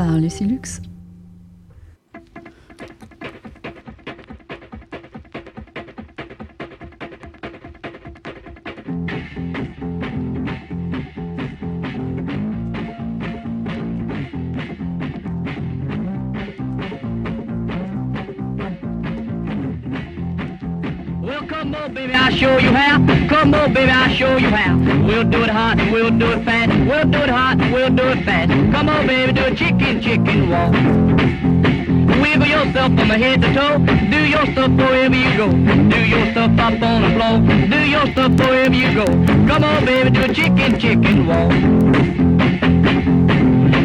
Par Lucie Lux. Come on, baby, I'll show you how. Come on, baby, I'll show you how. We'll do it hot and we'll do it fast. We'll do it hot we'll do it fast. Come on, baby, do a chicken, chicken walk. Wiggle yourself from head to toe. Do your stuff wherever you go. Do your stuff up on the floor. Do your stuff wherever you go. Come on, baby, do a chicken, chicken walk.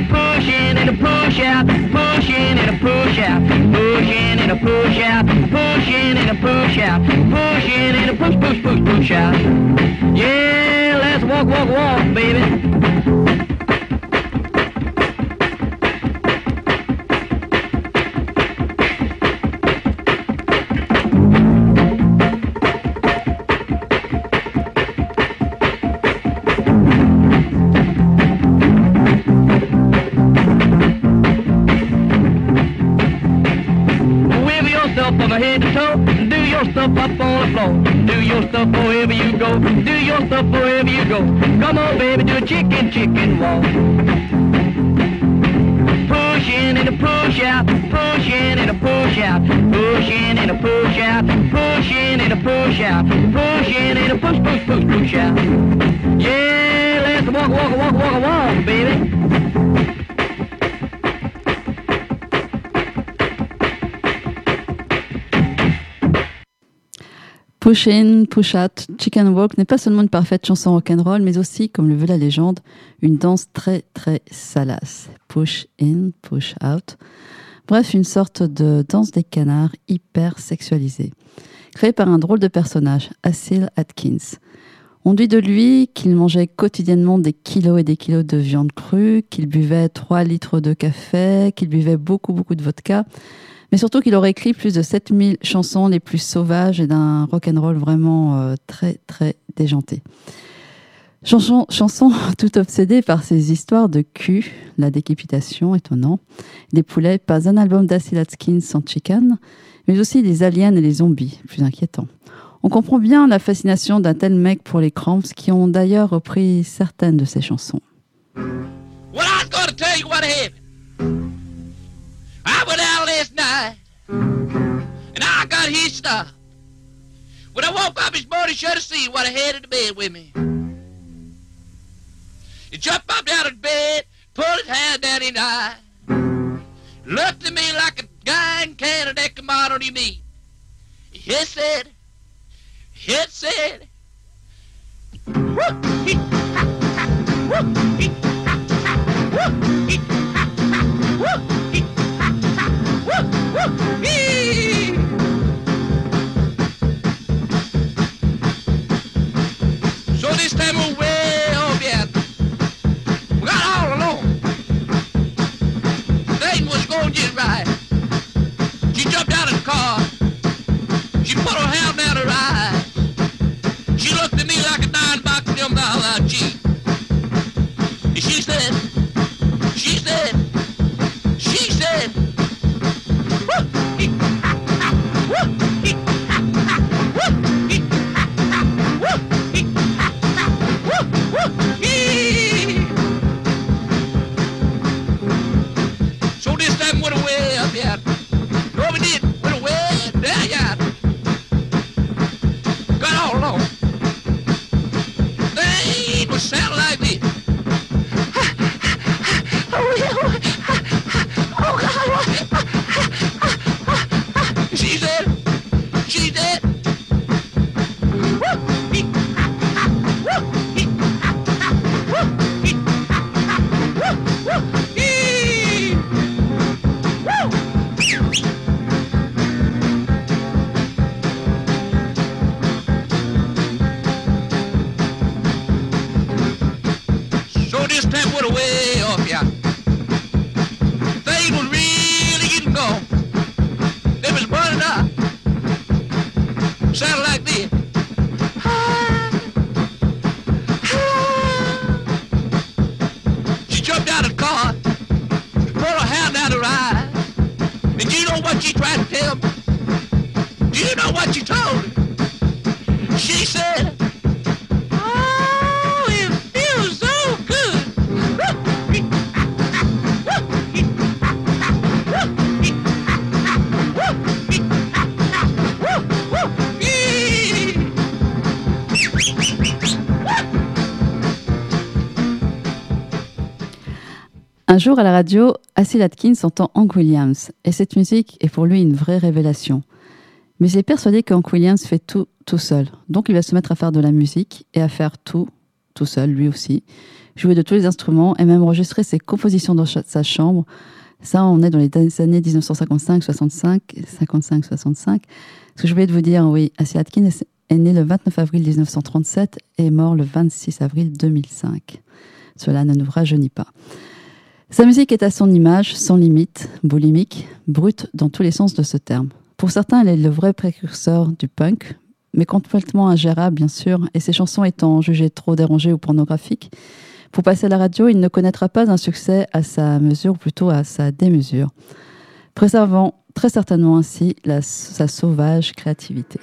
Push in and a push out. Push in and a push out. Push in and a push out. Push in and a push out. Push in and a push, push, push, push out. Yeah, let's walk, walk, walk, baby. Chicken, chicken walk. Push in and a push out. Push in and a push out. Push in and a push out. Push in and a push out. Push in and a push, push, push, push out. Yeah, let's walk, walk, walk, walk, walk, baby. Push In, Push Out, Chicken Walk n'est pas seulement une parfaite chanson rock'n'roll, mais aussi, comme le veut la légende, une danse très très salace. Push In, Push Out. Bref, une sorte de danse des canards hyper sexualisée. Créée par un drôle de personnage, Asil Atkins. On dit de lui qu'il mangeait quotidiennement des kilos et des kilos de viande crue, qu'il buvait 3 litres de café, qu'il buvait beaucoup beaucoup de vodka, mais surtout qu'il aurait écrit plus de 7000 chansons les plus sauvages et d'un rock'n'roll vraiment euh, très très déjanté. Chanson, chanson tout obsédée par ces histoires de cul, la décapitation, étonnant, les poulets, pas un album d'Acid Atkins sans chicken, mais aussi les aliens et les zombies, plus inquiétant. On comprend bien la fascination d'un tel mec pour les Cramps qui ont d'ailleurs repris certaines de ses chansons. I went out last night, and I got hitched up. When I woke up this morning, should have seen what I had in the bed with me. He jumped up out of bed, pulled his hand down his eye, looked at me like a guy in Canada that his meat. He said, he said, So she tried to tell me. Do you know what she told Un jour à la radio, Acil Atkins entend Hank Williams et cette musique est pour lui une vraie révélation. Mais il est persuadé qu'Hank Williams fait tout tout seul. Donc il va se mettre à faire de la musique et à faire tout tout seul lui aussi. Jouer de tous les instruments et même enregistrer ses compositions dans sa chambre. Ça, on est dans les années 1955, 65, 55, 65. Ce que je voulais vous dire, oui, Acil Atkins est né le 29 avril 1937 et est mort le 26 avril 2005. Cela ne nous rajeunit pas. Sa musique est à son image, sans limite, boulimique, brute dans tous les sens de ce terme. Pour certains, elle est le vrai précurseur du punk, mais complètement ingérable, bien sûr, et ses chansons étant jugées trop dérangées ou pornographiques. Pour passer à la radio, il ne connaîtra pas un succès à sa mesure, ou plutôt à sa démesure, préservant très certainement ainsi sa sauvage créativité.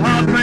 have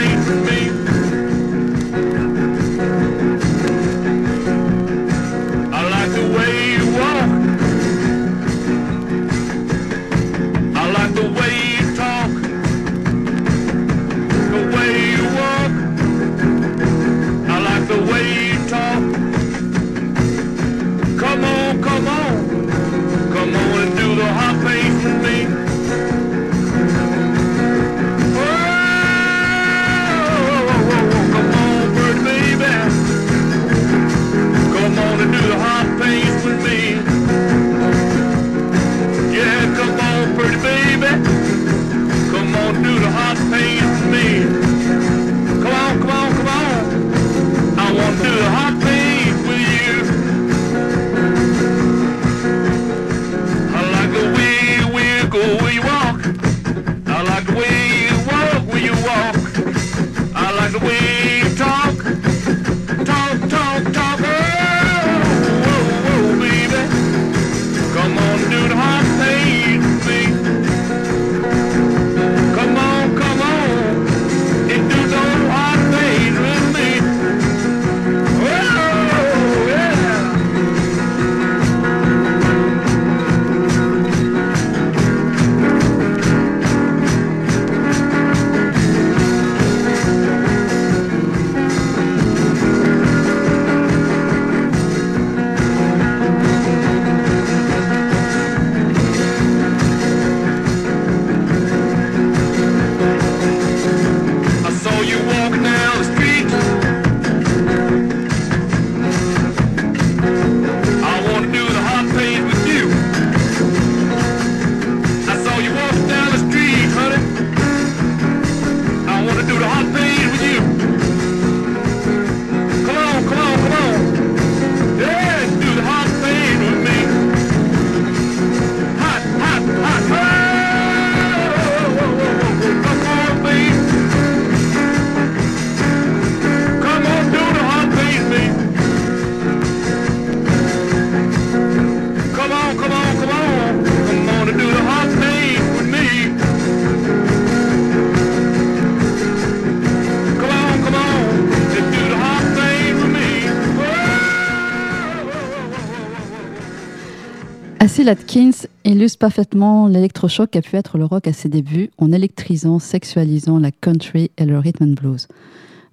Acil Atkins illustre parfaitement l'électrochoc qu'a pu être le rock à ses débuts en électrisant, sexualisant la country et le rhythm and blues.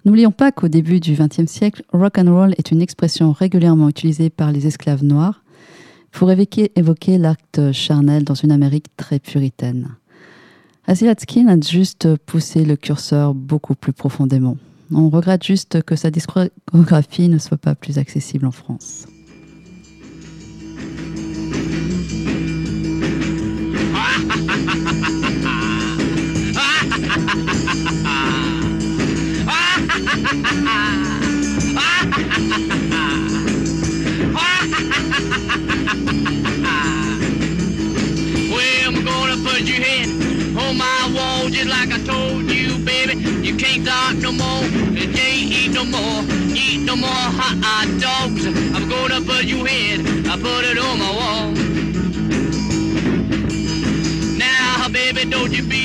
N'oublions pas qu'au début du XXe siècle, rock and roll est une expression régulièrement utilisée par les esclaves noirs pour évoquer, l'acte charnel dans une Amérique très puritaine. Acil Atkins a juste poussé le curseur beaucoup plus profondément. On regrette juste que sa discographie ne soit pas plus accessible en France. No more hot, dogs. I'm gonna put your head, I put it on my wall. Now, baby, don't you be,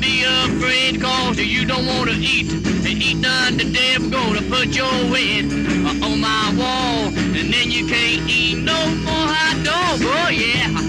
be afraid, cause you don't wanna eat, And eat none today. I'm gonna put your head on my wall, and then you can't eat no more hot dogs. Oh, yeah.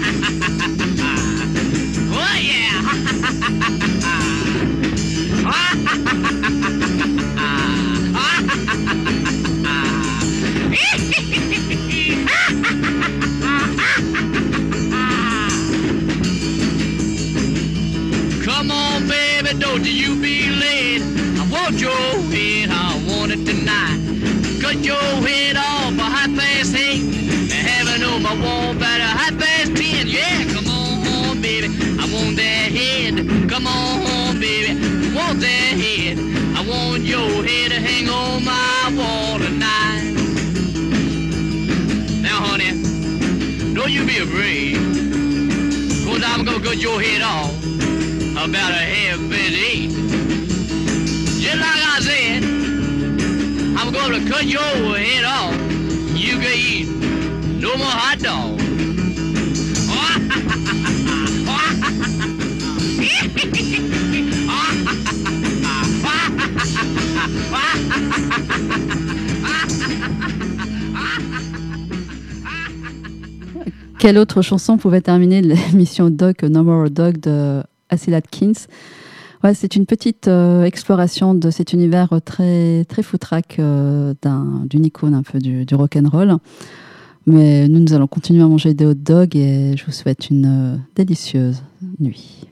Cut your head off a half past eight. Heaven on my wall, about a half past ten. Yeah, come on, baby, I want that head. Come on, baby, I want that head. I want your head to hang on my wall tonight. Now, honey, don't you be afraid. Cause I'm gonna cut your head off about a half past Quelle autre chanson pouvait terminer l'émission Dog No More Dog de Acil Atkins? Ouais, c'est une petite euh, exploration de cet univers très très foutraque euh, d'un- d'une icône un peu du, du rock and roll. Mais nous, nous allons continuer à manger des hot dogs et je vous souhaite une euh, délicieuse nuit.